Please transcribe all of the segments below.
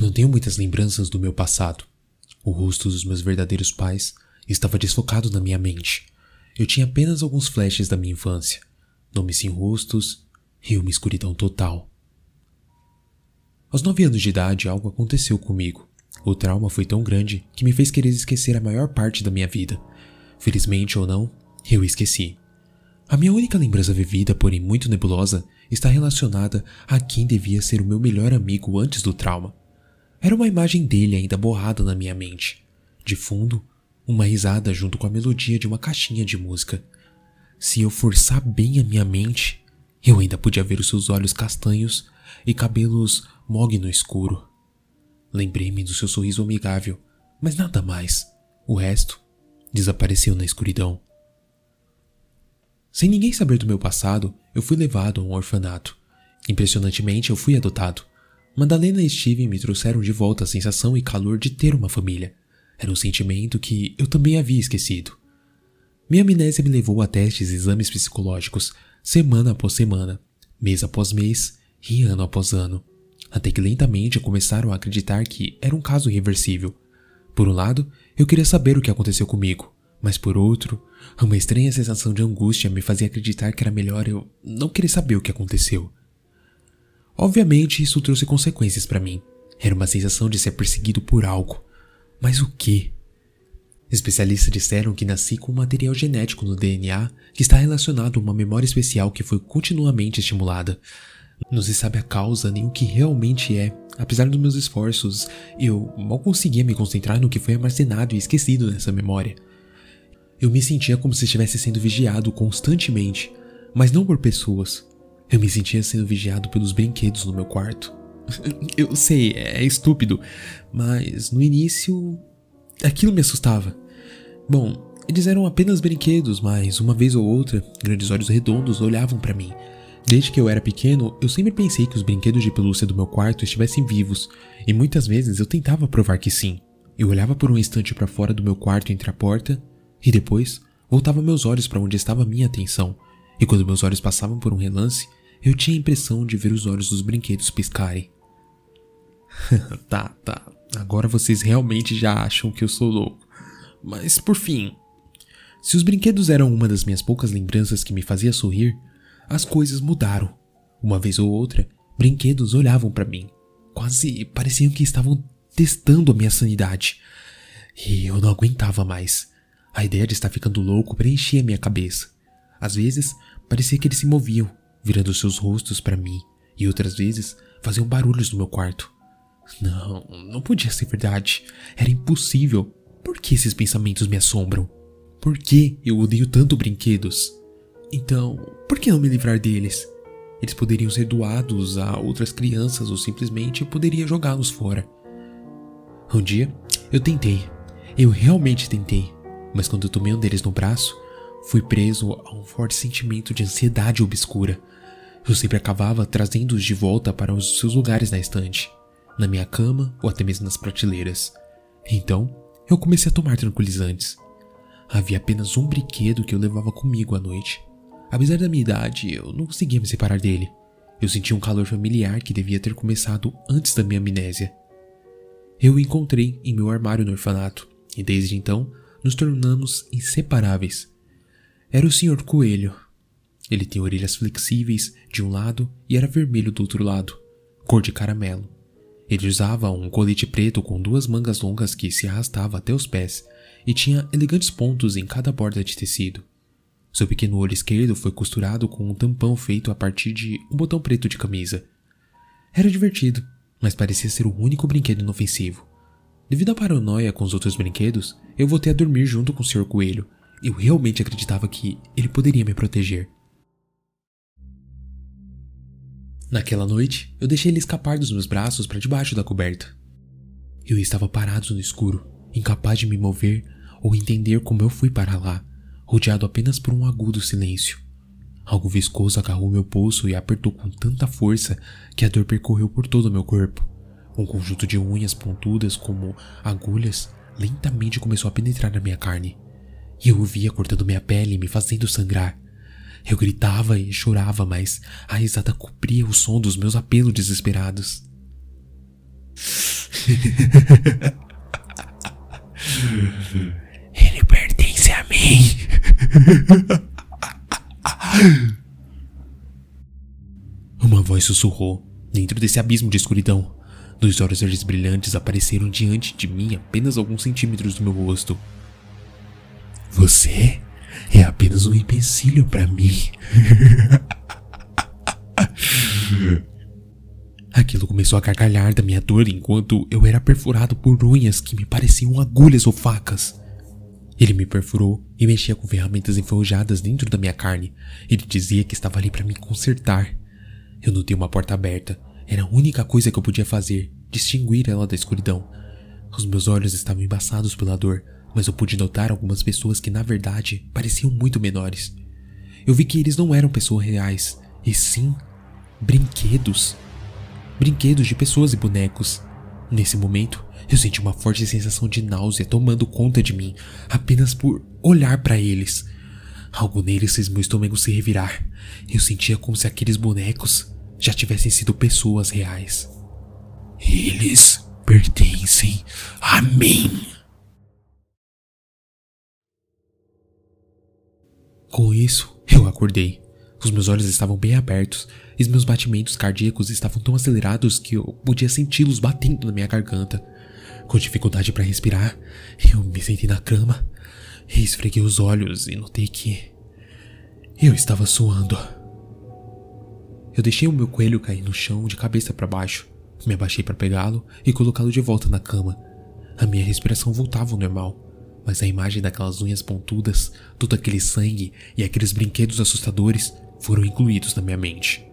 Eu não tenho muitas lembranças do meu passado. O rosto dos meus verdadeiros pais estava desfocado na minha mente. Eu tinha apenas alguns flashes da minha infância, nomes sem rostos e uma escuridão total. Aos nove anos de idade, algo aconteceu comigo. O trauma foi tão grande que me fez querer esquecer a maior parte da minha vida. Felizmente ou não, eu esqueci. A minha única lembrança vivida, porém muito nebulosa, está relacionada a quem devia ser o meu melhor amigo antes do trauma. Era uma imagem dele ainda borrada na minha mente. De fundo, uma risada junto com a melodia de uma caixinha de música. Se eu forçar bem a minha mente, eu ainda podia ver os seus olhos castanhos e cabelos mogue no escuro. Lembrei-me do seu sorriso amigável, mas nada mais. O resto desapareceu na escuridão. Sem ninguém saber do meu passado, eu fui levado a um orfanato. Impressionantemente, eu fui adotado. Madalena e Steven me trouxeram de volta a sensação e calor de ter uma família. Era um sentimento que eu também havia esquecido. Minha amnésia me levou a testes e exames psicológicos, semana após semana, mês após mês e ano após ano, até que lentamente começaram a acreditar que era um caso irreversível. Por um lado, eu queria saber o que aconteceu comigo, mas por outro, uma estranha sensação de angústia me fazia acreditar que era melhor eu não querer saber o que aconteceu. Obviamente, isso trouxe consequências para mim. Era uma sensação de ser perseguido por algo. Mas o que? Especialistas disseram que nasci com um material genético no DNA que está relacionado a uma memória especial que foi continuamente estimulada. Não se sabe a causa nem o que realmente é. Apesar dos meus esforços, eu mal conseguia me concentrar no que foi armazenado e esquecido nessa memória. Eu me sentia como se estivesse sendo vigiado constantemente, mas não por pessoas, eu me sentia sendo vigiado pelos brinquedos no meu quarto. Eu sei, é estúpido, mas no início aquilo me assustava. Bom, eles eram apenas brinquedos, mas uma vez ou outra, grandes olhos redondos olhavam para mim. Desde que eu era pequeno, eu sempre pensei que os brinquedos de pelúcia do meu quarto estivessem vivos, e muitas vezes eu tentava provar que sim. Eu olhava por um instante para fora do meu quarto entre a porta e depois voltava meus olhos para onde estava minha atenção. E quando meus olhos passavam por um relance, eu tinha a impressão de ver os olhos dos brinquedos piscarem. tá, tá. Agora vocês realmente já acham que eu sou louco. Mas por fim, se os brinquedos eram uma das minhas poucas lembranças que me fazia sorrir, as coisas mudaram. Uma vez ou outra, brinquedos olhavam para mim, quase pareciam que estavam testando a minha sanidade. E eu não aguentava mais. A ideia de estar ficando louco preenchia minha cabeça. Às vezes, parecia que eles se moviam, virando seus rostos para mim, e outras vezes faziam barulhos no meu quarto. Não, não podia ser verdade. Era impossível. Por que esses pensamentos me assombram? Por que eu odeio tanto brinquedos? Então, por que não me livrar deles? Eles poderiam ser doados a outras crianças ou simplesmente poderia jogá-los fora. Um dia, eu tentei. Eu realmente tentei. Mas quando eu tomei um deles no braço, fui preso a um forte sentimento de ansiedade obscura. Eu sempre acabava trazendo-os de volta para os seus lugares na estante, na minha cama ou até mesmo nas prateleiras. Então, eu comecei a tomar tranquilizantes. Havia apenas um brinquedo que eu levava comigo à noite. Apesar da minha idade, eu não conseguia me separar dele. Eu sentia um calor familiar que devia ter começado antes da minha amnésia. Eu o encontrei em meu armário no orfanato, e desde então nos tornamos inseparáveis. Era o Sr. Coelho, ele tinha orelhas flexíveis de um lado e era vermelho do outro lado, cor de caramelo. Ele usava um colete preto com duas mangas longas que se arrastava até os pés e tinha elegantes pontos em cada borda de tecido. Seu pequeno olho esquerdo foi costurado com um tampão feito a partir de um botão preto de camisa. Era divertido, mas parecia ser o único brinquedo inofensivo. Devido à paranoia com os outros brinquedos, eu voltei a dormir junto com o Sr. Coelho. Eu realmente acreditava que ele poderia me proteger. Naquela noite, eu deixei ele escapar dos meus braços para debaixo da coberta. Eu estava parado no escuro, incapaz de me mover ou entender como eu fui para lá, rodeado apenas por um agudo silêncio. Algo viscoso agarrou meu pulso e apertou com tanta força que a dor percorreu por todo o meu corpo. Um conjunto de unhas pontudas como agulhas lentamente começou a penetrar na minha carne. E eu o via cortando minha pele e me fazendo sangrar. Eu gritava e chorava, mas a risada cobria o som dos meus apelos desesperados. Ele pertence a mim. Uma voz sussurrou dentro desse abismo de escuridão. Dois olhos verdes brilhantes apareceram diante de mim apenas alguns centímetros do meu rosto. Você é apenas um empecilho para mim. Aquilo começou a gargalhar da minha dor enquanto eu era perfurado por unhas que me pareciam agulhas ou facas. Ele me perfurou e mexia com ferramentas enferrujadas dentro da minha carne. Ele dizia que estava ali para me consertar. Eu notei uma porta aberta. Era a única coisa que eu podia fazer, distinguir ela da escuridão. Os meus olhos estavam embaçados pela dor, mas eu pude notar algumas pessoas que na verdade pareciam muito menores. Eu vi que eles não eram pessoas reais, e sim brinquedos. Brinquedos de pessoas e bonecos. Nesse momento, eu senti uma forte sensação de náusea tomando conta de mim, apenas por olhar para eles. Algo neles fez meu estômago se revirar. Eu sentia como se aqueles bonecos já tivessem sido pessoas reais. Eles pertencem a mim. Com isso, eu acordei. Os meus olhos estavam bem abertos e os meus batimentos cardíacos estavam tão acelerados que eu podia senti-los batendo na minha garganta. Com dificuldade para respirar, eu me sentei na cama esfreguei os olhos e notei que eu estava suando. Eu deixei o meu coelho cair no chão de cabeça para baixo. Me abaixei para pegá-lo e colocá-lo de volta na cama. A minha respiração voltava ao normal mas a imagem daquelas unhas pontudas, todo aquele sangue e aqueles brinquedos assustadores foram incluídos na minha mente.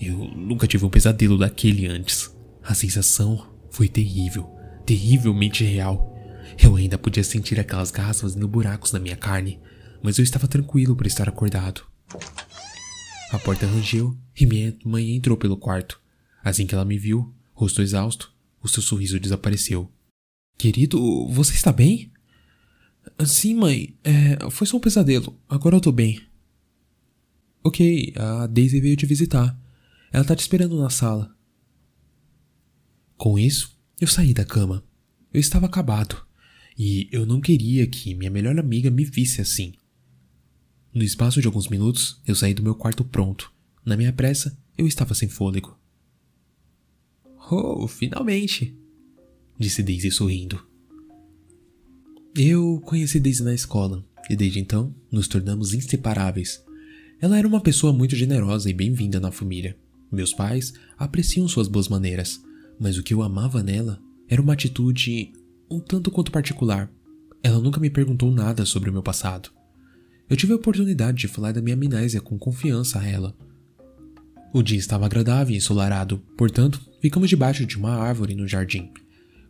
Eu nunca tive um pesadelo daquele antes. A sensação foi terrível, terrivelmente real. Eu ainda podia sentir aquelas garras fazendo buracos na minha carne, mas eu estava tranquilo por estar acordado. A porta rangeu e minha mãe entrou pelo quarto. Assim que ela me viu, rosto exausto, o seu sorriso desapareceu. Querido, você está bem? Sim, mãe. É, foi só um pesadelo. Agora eu tô bem. Ok, a Daisy veio te visitar. Ela tá te esperando na sala. Com isso, eu saí da cama. Eu estava acabado. E eu não queria que minha melhor amiga me visse assim. No espaço de alguns minutos, eu saí do meu quarto pronto. Na minha pressa, eu estava sem fôlego. Oh, finalmente! disse Daisy sorrindo. Eu conheci Daisy na escola e desde então nos tornamos inseparáveis. Ela era uma pessoa muito generosa e bem-vinda na família. Meus pais apreciam suas boas maneiras, mas o que eu amava nela era uma atitude um tanto quanto particular. Ela nunca me perguntou nada sobre o meu passado. Eu tive a oportunidade de falar da minha amnésia com confiança a ela. O dia estava agradável e ensolarado, portanto, ficamos debaixo de uma árvore no jardim.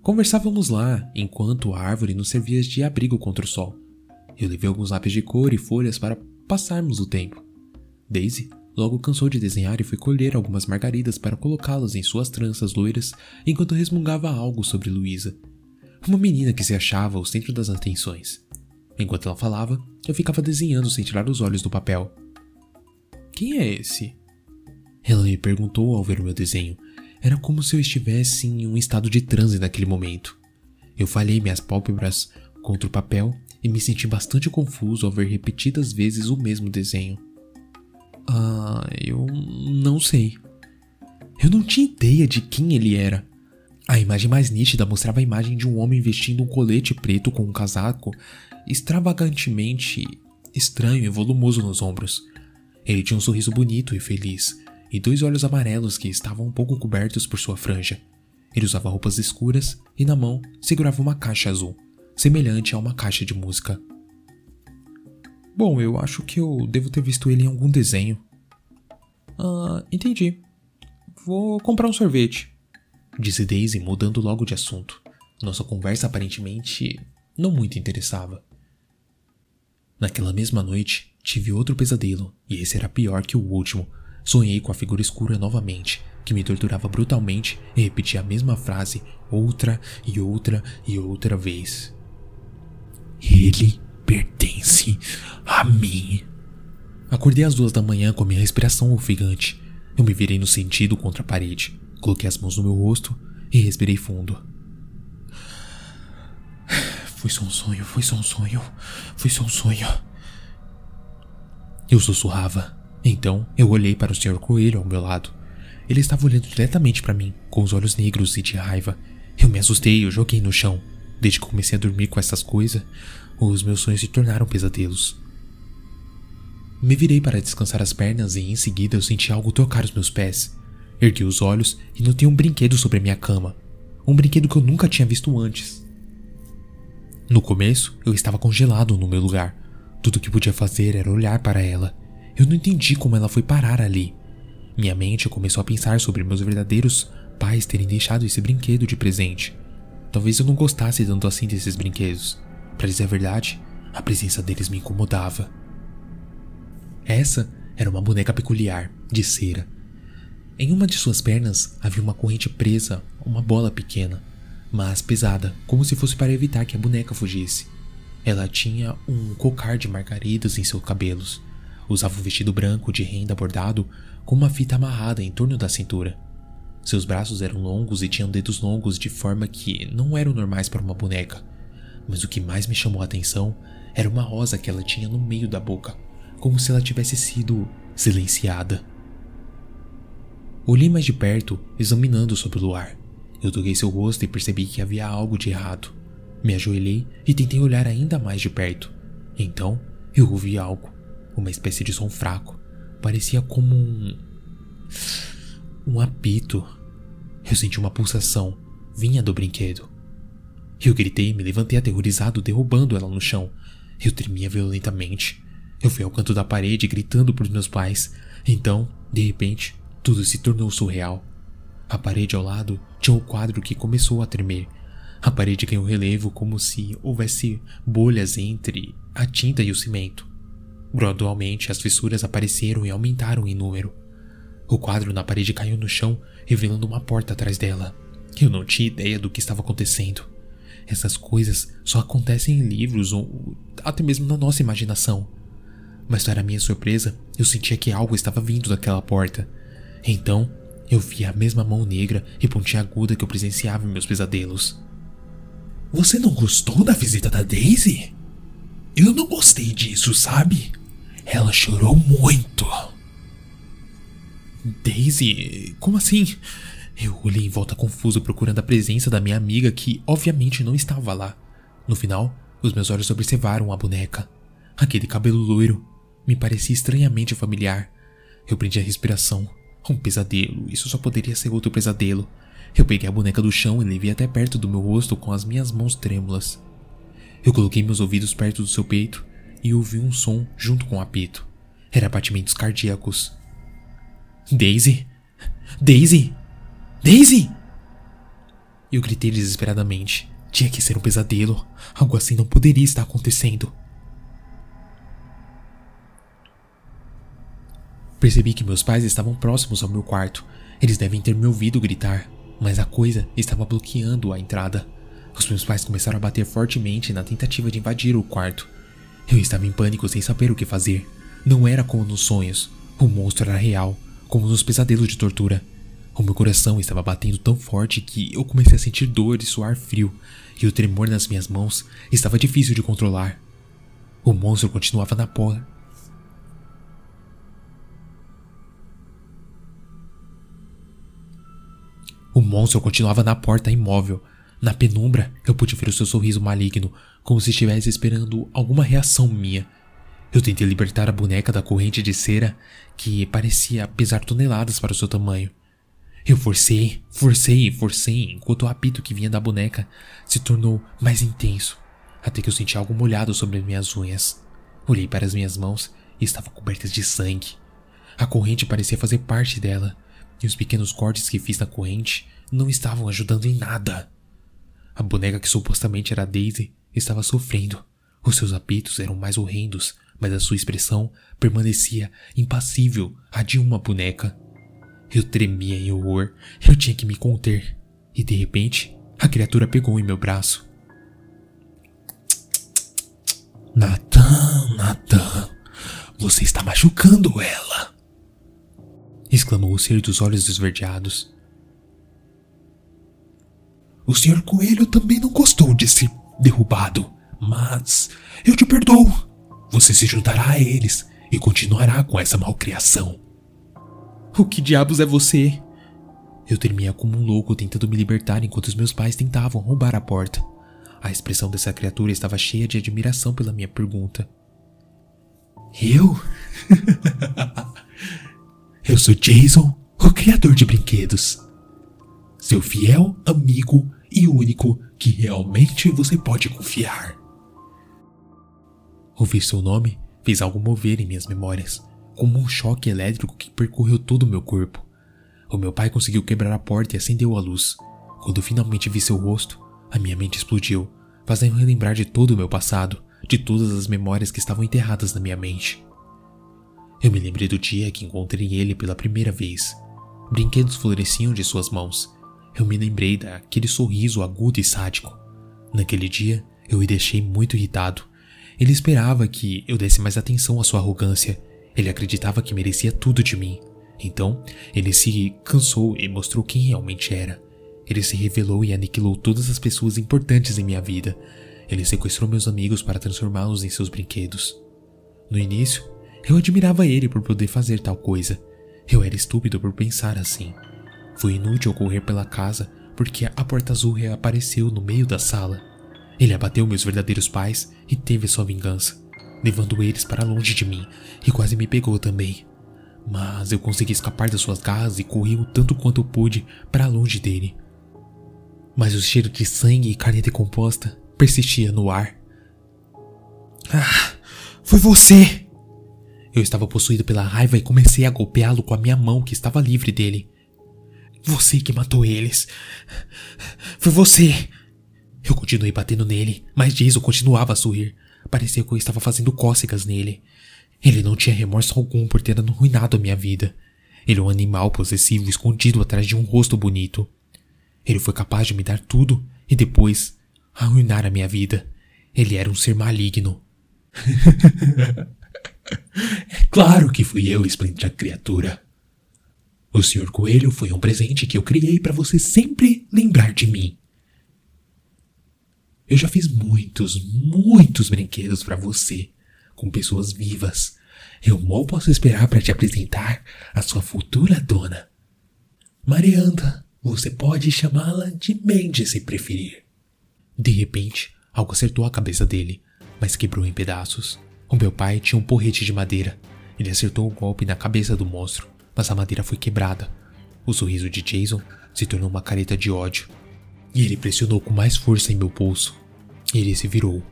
Conversávamos lá, enquanto a árvore nos servia de abrigo contra o sol. Eu levei alguns lápis de cor e folhas para passarmos o tempo. Daisy logo cansou de desenhar e foi colher algumas margaridas para colocá-las em suas tranças loiras enquanto resmungava algo sobre Luísa, uma menina que se achava o centro das atenções. Enquanto ela falava, eu ficava desenhando sem tirar os olhos do papel. Quem é esse? Ela me perguntou ao ver o meu desenho, era como se eu estivesse em um estado de transe naquele momento. Eu falhei minhas pálpebras contra o papel e me senti bastante confuso ao ver repetidas vezes o mesmo desenho. Ah, eu não sei. Eu não tinha ideia de quem ele era. A imagem mais nítida mostrava a imagem de um homem vestindo um colete preto com um casaco extravagantemente estranho e volumoso nos ombros. Ele tinha um sorriso bonito e feliz, e dois olhos amarelos que estavam um pouco cobertos por sua franja. Ele usava roupas escuras e na mão segurava uma caixa azul, semelhante a uma caixa de música. Bom, eu acho que eu devo ter visto ele em algum desenho. Ah, entendi. Vou comprar um sorvete, disse Daisy, mudando logo de assunto. Nossa conversa aparentemente não muito interessava. Naquela mesma noite, tive outro pesadelo, e esse era pior que o último, Sonhei com a figura escura novamente, que me torturava brutalmente e repetia a mesma frase outra e outra e outra vez. Ele pertence a mim. Acordei às duas da manhã com a minha respiração ofegante. Eu me virei no sentido contra a parede, coloquei as mãos no meu rosto e respirei fundo. Foi só um sonho, foi só um sonho, foi só um sonho. Eu sussurrava. Então eu olhei para o Sr. Coelho ao meu lado. Ele estava olhando diretamente para mim, com os olhos negros e de raiva. Eu me assustei e eu joguei no chão. Desde que comecei a dormir com essas coisas, os meus sonhos se tornaram pesadelos. Me virei para descansar as pernas e em seguida eu senti algo tocar os meus pés. Ergui os olhos e notei um brinquedo sobre a minha cama. Um brinquedo que eu nunca tinha visto antes. No começo, eu estava congelado no meu lugar. Tudo que podia fazer era olhar para ela. Eu não entendi como ela foi parar ali. Minha mente começou a pensar sobre meus verdadeiros pais terem deixado esse brinquedo de presente. Talvez eu não gostasse tanto assim desses brinquedos. Para dizer a verdade, a presença deles me incomodava. Essa era uma boneca peculiar, de cera. Em uma de suas pernas havia uma corrente presa a uma bola pequena, mas pesada, como se fosse para evitar que a boneca fugisse. Ela tinha um cocar de margaridas em seus cabelos. Usava um vestido branco de renda bordado com uma fita amarrada em torno da cintura. Seus braços eram longos e tinham dedos longos de forma que não eram normais para uma boneca. Mas o que mais me chamou a atenção era uma rosa que ela tinha no meio da boca, como se ela tivesse sido silenciada. Olhei mais de perto, examinando sob o luar. Eu toquei seu rosto e percebi que havia algo de errado. Me ajoelhei e tentei olhar ainda mais de perto. Então, eu ouvi algo, uma espécie de som fraco. Parecia como um. um apito. Eu senti uma pulsação, vinha do brinquedo. Eu gritei e me levantei aterrorizado, derrubando ela no chão. Eu tremia violentamente. Eu fui ao canto da parede gritando por meus pais. Então, de repente, tudo se tornou surreal. A parede ao lado tinha um quadro que começou a tremer. A parede ganhou relevo como se houvesse bolhas entre a tinta e o cimento. Gradualmente, as fissuras apareceram e aumentaram em número. O quadro na parede caiu no chão, revelando uma porta atrás dela. Eu não tinha ideia do que estava acontecendo. Essas coisas só acontecem em livros ou até mesmo na nossa imaginação. Mas, para minha surpresa, eu sentia que algo estava vindo daquela porta. Então, eu vi a mesma mão negra e pontiaguda que eu presenciava em meus pesadelos. Você não gostou da visita da Daisy? Eu não gostei disso, sabe? Ela chorou muito. Daisy? Como assim? Eu olhei em volta confuso procurando a presença da minha amiga que, obviamente, não estava lá. No final, os meus olhos observaram a boneca. Aquele cabelo loiro me parecia estranhamente familiar. Eu prendi a respiração. Um pesadelo, isso só poderia ser outro pesadelo. Eu peguei a boneca do chão e levei até perto do meu rosto com as minhas mãos trêmulas. Eu coloquei meus ouvidos perto do seu peito e ouvi um som junto com o apito. Era batimentos cardíacos. Daisy? Daisy? Daisy! Eu gritei desesperadamente. Tinha que ser um pesadelo. Algo assim não poderia estar acontecendo. Percebi que meus pais estavam próximos ao meu quarto. Eles devem ter me ouvido gritar, mas a coisa estava bloqueando a entrada. Os meus pais começaram a bater fortemente na tentativa de invadir o quarto. Eu estava em pânico sem saber o que fazer. Não era como nos sonhos. O monstro era real, como nos pesadelos de tortura. O meu coração estava batendo tão forte que eu comecei a sentir dor e suar frio, e o tremor nas minhas mãos estava difícil de controlar. O monstro continuava na porta O monstro continuava na porta imóvel. Na penumbra, eu pude ver o seu sorriso maligno, como se estivesse esperando alguma reação minha. Eu tentei libertar a boneca da corrente de cera, que parecia pesar toneladas para o seu tamanho. Eu forcei, forcei, forcei, enquanto o apito que vinha da boneca se tornou mais intenso, até que eu senti algo molhado sobre minhas unhas. Olhei para as minhas mãos e estavam cobertas de sangue. A corrente parecia fazer parte dela, e os pequenos cortes que fiz na corrente não estavam ajudando em nada. A boneca que supostamente era Daisy estava sofrendo. Os seus apitos eram mais horrendos, mas a sua expressão permanecia impassível a de uma boneca. Eu tremia em horror, eu tinha que me conter. E de repente, a criatura pegou em meu braço. Nathan, Nathan, você está machucando ela exclamou o ser dos olhos esverdeados. O Sr. Coelho também não gostou de ser derrubado, mas eu te perdoo. Você se juntará a eles e continuará com essa malcriação. O que diabos é você? Eu tremia como um louco tentando me libertar enquanto os meus pais tentavam roubar a porta. A expressão dessa criatura estava cheia de admiração pela minha pergunta. Eu? eu sou Jason, o criador de brinquedos. Seu fiel amigo e único que realmente você pode confiar. Ouvir seu nome fez algo mover em minhas memórias, como um choque elétrico que percorreu todo o meu corpo. O meu pai conseguiu quebrar a porta e acendeu a luz. Quando finalmente vi seu rosto, a minha mente explodiu, fazendo relembrar de todo o meu passado, de todas as memórias que estavam enterradas na minha mente. Eu me lembrei do dia que encontrei ele pela primeira vez. Brinquedos floresciam de suas mãos. Eu me lembrei daquele sorriso agudo e sádico. Naquele dia, eu o deixei muito irritado. Ele esperava que eu desse mais atenção à sua arrogância. Ele acreditava que merecia tudo de mim. Então, ele se cansou e mostrou quem realmente era. Ele se revelou e aniquilou todas as pessoas importantes em minha vida. Ele sequestrou meus amigos para transformá-los em seus brinquedos. No início, eu admirava ele por poder fazer tal coisa. Eu era estúpido por pensar assim. Foi inútil correr pela casa porque a porta azul reapareceu no meio da sala. Ele abateu meus verdadeiros pais e teve sua vingança, levando eles para longe de mim e quase me pegou também. Mas eu consegui escapar das suas garras e corri o tanto quanto pude para longe dele. Mas o cheiro de sangue e carne decomposta persistia no ar. Ah, foi você! Eu estava possuído pela raiva e comecei a golpeá-lo com a minha mão que estava livre dele. Você que matou eles. Foi você! Eu continuei batendo nele, mas Jason continuava a sorrir. Parecia que eu estava fazendo cócegas nele. Ele não tinha remorso algum por ter arruinado a minha vida. Ele é um animal possessivo escondido atrás de um rosto bonito. Ele foi capaz de me dar tudo e depois arruinar a minha vida. Ele era um ser maligno. é claro que fui eu, esplêndida criatura. O Sr. Coelho foi um presente que eu criei para você sempre lembrar de mim. Eu já fiz muitos, muitos brinquedos para você, com pessoas vivas. Eu mal posso esperar para te apresentar a sua futura dona. Marianda, você pode chamá-la de Mandy se preferir. De repente, algo acertou a cabeça dele, mas quebrou em pedaços. O meu pai tinha um porrete de madeira. Ele acertou o um golpe na cabeça do monstro, mas a madeira foi quebrada. O sorriso de Jason se tornou uma careta de ódio e ele pressionou com mais força em meu pulso. Ele se virou.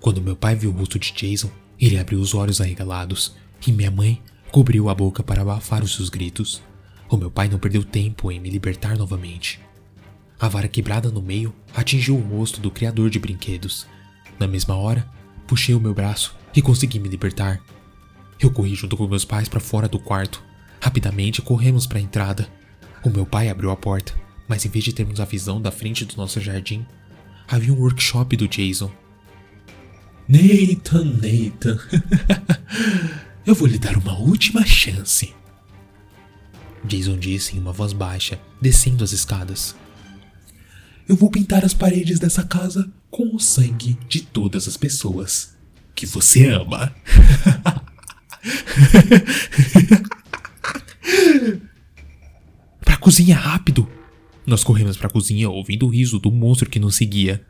Quando meu pai viu o rosto de Jason, ele abriu os olhos arregalados e minha mãe cobriu a boca para abafar os seus gritos. O meu pai não perdeu tempo em me libertar novamente. A vara quebrada no meio atingiu o rosto do criador de brinquedos. Na mesma hora, puxei o meu braço e consegui me libertar. Eu corri junto com meus pais para fora do quarto. Rapidamente corremos para a entrada. O meu pai abriu a porta mas em vez de termos a visão da frente do nosso jardim, havia um workshop do Jason. Nathan, Nathan, eu vou lhe dar uma última chance. Jason disse em uma voz baixa, descendo as escadas. Eu vou pintar as paredes dessa casa com o sangue de todas as pessoas que você ama. pra cozinha rápido! Nós corremos para a cozinha ouvindo o riso do monstro que nos seguia.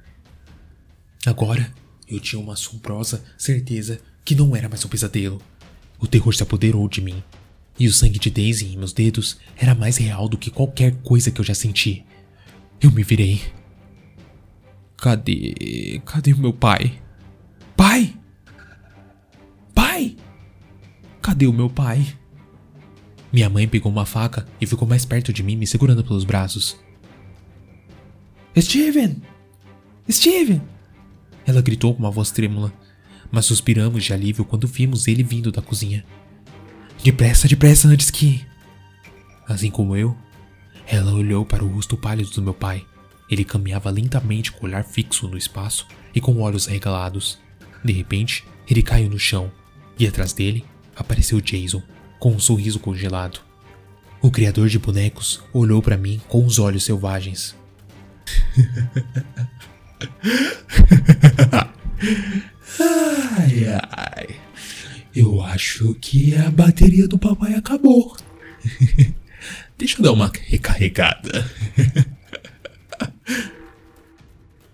Agora, eu tinha uma assombrosa certeza que não era mais um pesadelo. O terror se apoderou de mim, e o sangue de Daisy em meus dedos era mais real do que qualquer coisa que eu já senti. Eu me virei. Cadê. Cadê o meu pai? Pai! Pai! Cadê o meu pai? Minha mãe pegou uma faca e ficou mais perto de mim, me segurando pelos braços. Steven! Steven! Ela gritou com uma voz trêmula, mas suspiramos de alívio quando vimos ele vindo da cozinha. Depressa, depressa, antes que. Assim como eu, ela olhou para o rosto pálido do meu pai. Ele caminhava lentamente com o olhar fixo no espaço e com olhos arregalados. De repente, ele caiu no chão e atrás dele apareceu Jason, com um sorriso congelado. O criador de bonecos olhou para mim com os olhos selvagens. ai, ai. Eu acho que a bateria do papai acabou. Deixa eu dar uma recarregada.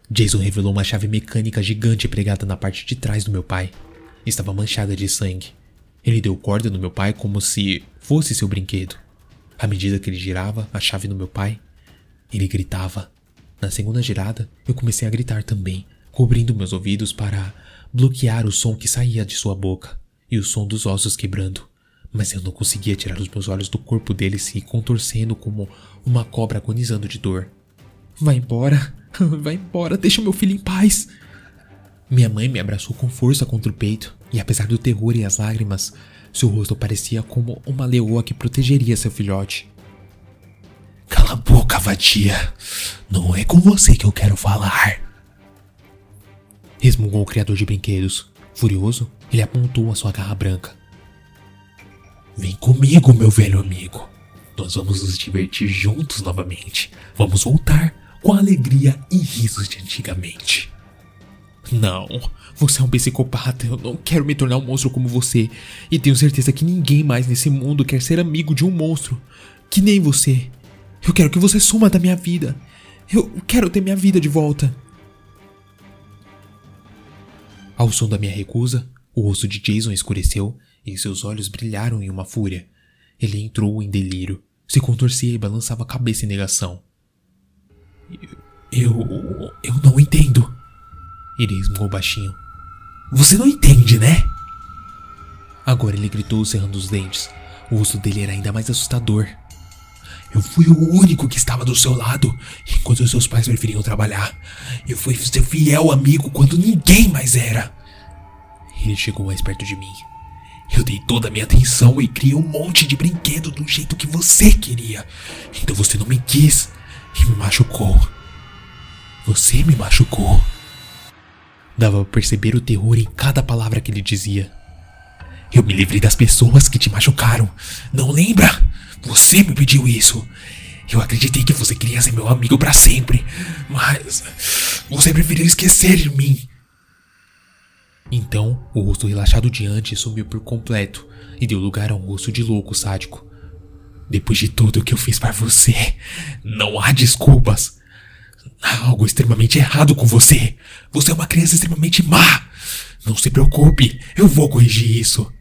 Jason revelou uma chave mecânica gigante pregada na parte de trás do meu pai. Estava manchada de sangue. Ele deu corda no meu pai como se fosse seu brinquedo. À medida que ele girava a chave no meu pai, ele gritava. Na segunda girada, eu comecei a gritar também, cobrindo meus ouvidos para bloquear o som que saía de sua boca e o som dos ossos quebrando. Mas eu não conseguia tirar os meus olhos do corpo dele se contorcendo como uma cobra agonizando de dor. Vai embora, vai embora, deixa meu filho em paz. Minha mãe me abraçou com força contra o peito, e apesar do terror e as lágrimas, seu rosto parecia como uma leoa que protegeria seu filhote. Cala a boca, vadia. Não é com você que eu quero falar. Resmungou o criador de brinquedos. Furioso, ele apontou a sua garra branca. Vem comigo, meu velho amigo. Nós vamos nos divertir juntos novamente. Vamos voltar com a alegria e risos de antigamente. Não, você é um psicopata. Eu não quero me tornar um monstro como você. E tenho certeza que ninguém mais nesse mundo quer ser amigo de um monstro. Que nem você. Eu quero que você suma da minha vida. Eu quero ter minha vida de volta. Ao som da minha recusa, o rosto de Jason escureceu e seus olhos brilharam em uma fúria. Ele entrou em delírio, se contorcia e balançava a cabeça em negação. Eu. Eu não. Ele resmungou baixinho. Você não entende, né? Agora ele gritou, cerrando os dentes. O rosto dele era ainda mais assustador. Eu fui o único que estava do seu lado enquanto seus pais preferiam trabalhar. Eu fui seu fiel amigo quando ninguém mais era. Ele chegou mais perto de mim. Eu dei toda a minha atenção e criei um monte de brinquedo do jeito que você queria. Então você não me quis e me machucou. Você me machucou. Dava pra perceber o terror em cada palavra que ele dizia. Eu me livrei das pessoas que te machucaram. Não lembra? Você me pediu isso. Eu acreditei que você queria ser meu amigo para sempre, mas você preferiu esquecer de mim. Então, o rosto relaxado diante sumiu por completo e deu lugar a um rosto de louco sádico. Depois de tudo que eu fiz para você, não há desculpas. Há algo extremamente errado com você. Você é uma criança extremamente má. Não se preocupe, eu vou corrigir isso.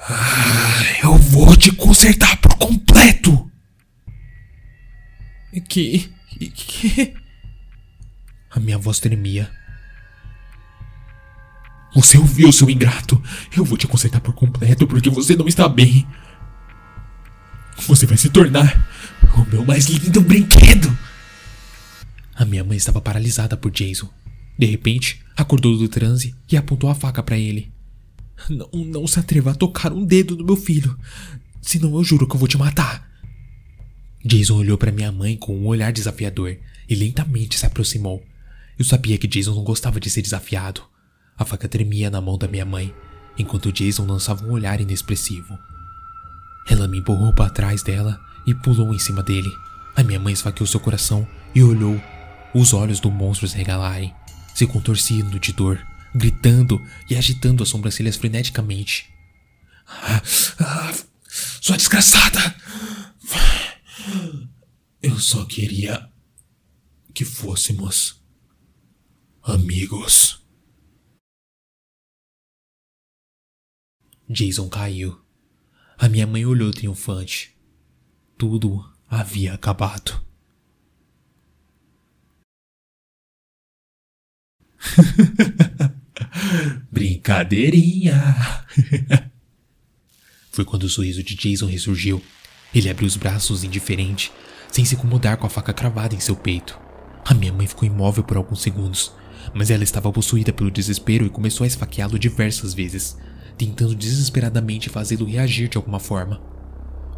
Ah, eu vou te consertar por completo. Que. que. A minha voz tremia. Você ouviu, seu ingrato? Eu vou te consertar por completo porque você não está bem. Você vai se tornar o meu mais lindo brinquedo. A minha mãe estava paralisada por Jason. De repente, acordou do transe e apontou a faca para ele. Não, não se atreva a tocar um dedo no meu filho, senão eu juro que eu vou te matar. Jason olhou para minha mãe com um olhar desafiador e lentamente se aproximou. Eu sabia que Jason não gostava de ser desafiado. A faca tremia na mão da minha mãe, enquanto Jason lançava um olhar inexpressivo. Ela me empurrou para trás dela e pulou em cima dele. A minha mãe esfaqueou seu coração e olhou, os olhos do monstro se regalarem, se contorcendo de dor gritando e agitando as sobrancelhas freneticamente. Ah, ah, sua desgraçada! Eu só queria que fôssemos amigos. Jason caiu. A minha mãe olhou triunfante. Tudo havia acabado. Brincadeirinha. Foi quando o sorriso de Jason ressurgiu. Ele abriu os braços indiferente, sem se incomodar com a faca cravada em seu peito. A minha mãe ficou imóvel por alguns segundos, mas ela estava possuída pelo desespero e começou a esfaqueá-lo diversas vezes, tentando desesperadamente fazê-lo reagir de alguma forma.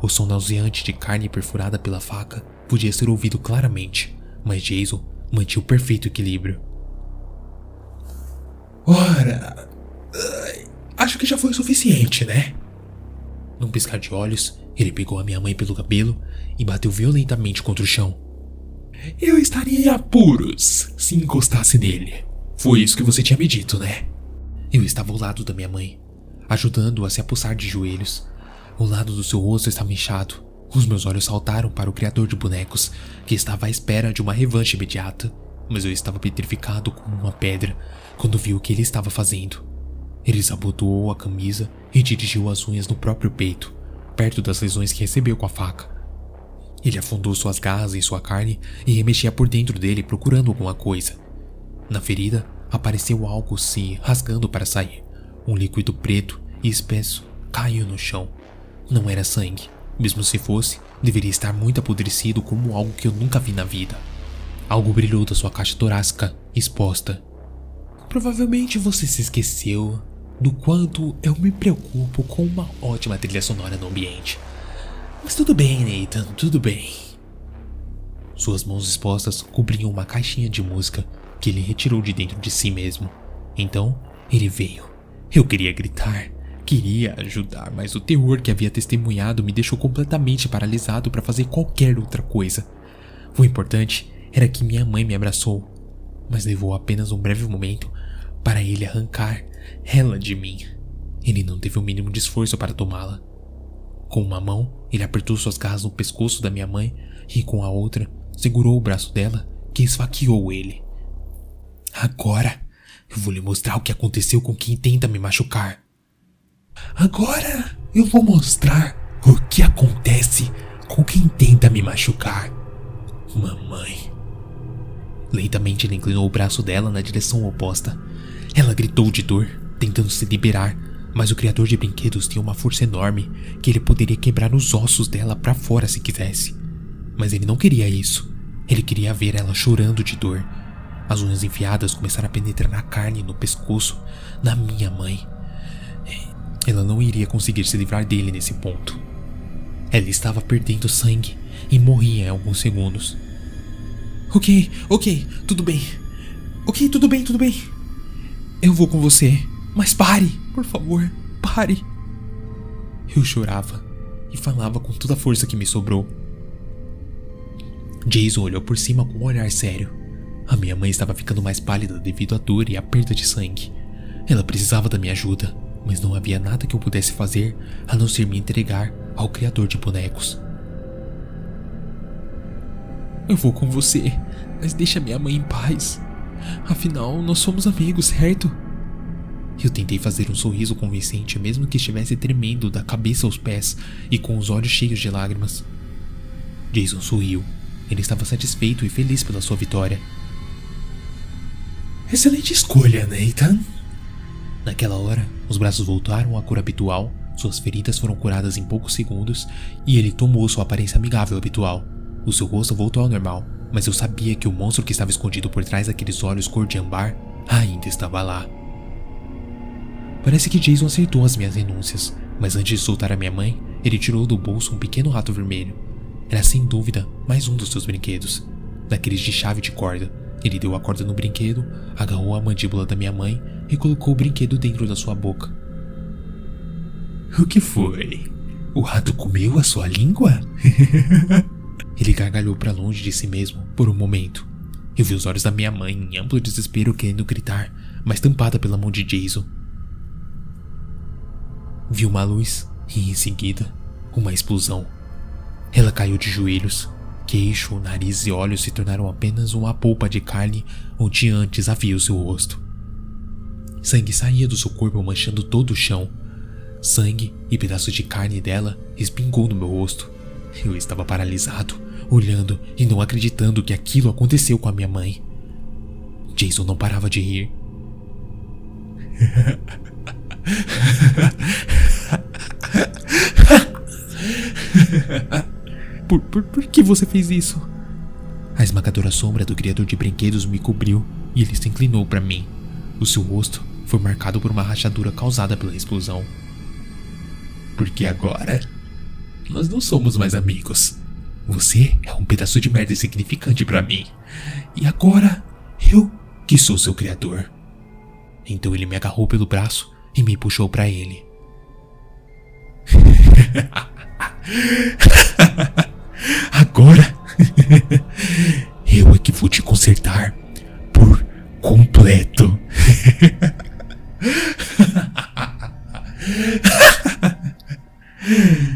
O som nauseante de carne perfurada pela faca podia ser ouvido claramente, mas Jason mantinha o perfeito equilíbrio. Ora, acho que já foi o suficiente, né? Num piscar de olhos, ele pegou a minha mãe pelo cabelo e bateu violentamente contra o chão. eu estaria em apuros se encostasse nele. Foi isso que você tinha me dito, né? Eu estava ao lado da minha mãe, ajudando-a a se apossar de joelhos. O lado do seu rosto estava inchado. Os meus olhos saltaram para o criador de bonecos, que estava à espera de uma revanche imediata. Mas eu estava petrificado como uma pedra quando vi o que ele estava fazendo. Ele desabotoou a camisa e dirigiu as unhas no próprio peito, perto das lesões que recebeu com a faca. Ele afundou suas garras em sua carne e remexia por dentro dele procurando alguma coisa. Na ferida, apareceu algo se rasgando para sair. Um líquido preto e espesso caiu no chão. Não era sangue. Mesmo se fosse, deveria estar muito apodrecido como algo que eu nunca vi na vida. Algo brilhou da sua caixa torácica, exposta. Provavelmente você se esqueceu do quanto eu me preocupo com uma ótima trilha sonora no ambiente. Mas tudo bem, Nathan, tudo bem. Suas mãos expostas cobriam uma caixinha de música que ele retirou de dentro de si mesmo. Então, ele veio. Eu queria gritar, queria ajudar, mas o terror que havia testemunhado me deixou completamente paralisado para fazer qualquer outra coisa. O importante era que minha mãe me abraçou, mas levou apenas um breve momento para ele arrancar ela de mim. Ele não teve o mínimo de esforço para tomá-la. Com uma mão, ele apertou suas garras no pescoço da minha mãe e com a outra segurou o braço dela, que esfaqueou ele. Agora eu vou lhe mostrar o que aconteceu com quem tenta me machucar. Agora eu vou mostrar o que acontece com quem tenta me machucar. Mamãe. Lentamente ele inclinou o braço dela na direção oposta. Ela gritou de dor, tentando se liberar, mas o criador de brinquedos tinha uma força enorme que ele poderia quebrar os ossos dela para fora se quisesse. Mas ele não queria isso. Ele queria ver ela chorando de dor. As unhas enfiadas começaram a penetrar na carne, no pescoço, na minha mãe. Ela não iria conseguir se livrar dele nesse ponto. Ela estava perdendo sangue e morria em alguns segundos. Ok, ok, tudo bem. Ok, tudo bem, tudo bem. Eu vou com você. Mas pare, por favor, pare. Eu chorava e falava com toda a força que me sobrou. Jason olhou por cima com um olhar sério. A minha mãe estava ficando mais pálida devido à dor e à perda de sangue. Ela precisava da minha ajuda, mas não havia nada que eu pudesse fazer a não ser me entregar ao criador de bonecos. Eu vou com você, mas deixa minha mãe em paz. Afinal, nós somos amigos, certo? Eu tentei fazer um sorriso convincente, mesmo que estivesse tremendo da cabeça aos pés e com os olhos cheios de lágrimas. Jason sorriu. Ele estava satisfeito e feliz pela sua vitória. Excelente escolha, Nathan. Naquela hora, os braços voltaram à cor habitual, suas feridas foram curadas em poucos segundos e ele tomou sua aparência amigável habitual. O seu rosto voltou ao normal, mas eu sabia que o monstro que estava escondido por trás daqueles olhos cor de ambar ainda estava lá. Parece que Jason aceitou as minhas renúncias, mas antes de soltar a minha mãe, ele tirou do bolso um pequeno rato vermelho. Era sem dúvida mais um dos seus brinquedos, daqueles de chave de corda. Ele deu a corda no brinquedo, agarrou a mandíbula da minha mãe e colocou o brinquedo dentro da sua boca. O que foi? O rato comeu a sua língua? ele gargalhou para longe de si mesmo por um momento. Eu vi os olhos da minha mãe em amplo desespero querendo gritar, mas tampada pela mão de Jason. Vi uma luz e, em seguida, uma explosão. Ela caiu de joelhos. Queixo, nariz e olhos se tornaram apenas uma polpa de carne onde antes havia o seu rosto. Sangue saía do seu corpo manchando todo o chão. Sangue e pedaços de carne dela espingou no meu rosto. Eu estava paralisado, olhando e não acreditando que aquilo aconteceu com a minha mãe. Jason não parava de rir. por, por, por que você fez isso? A esmagadora sombra do criador de brinquedos me cobriu e ele se inclinou para mim. O seu rosto foi marcado por uma rachadura causada pela explosão. Porque agora nós não somos mais amigos. Você é um pedaço de merda insignificante para mim. E agora, eu que sou seu criador. Então ele me agarrou pelo braço e me puxou para ele. agora, eu é que vou te consertar por completo.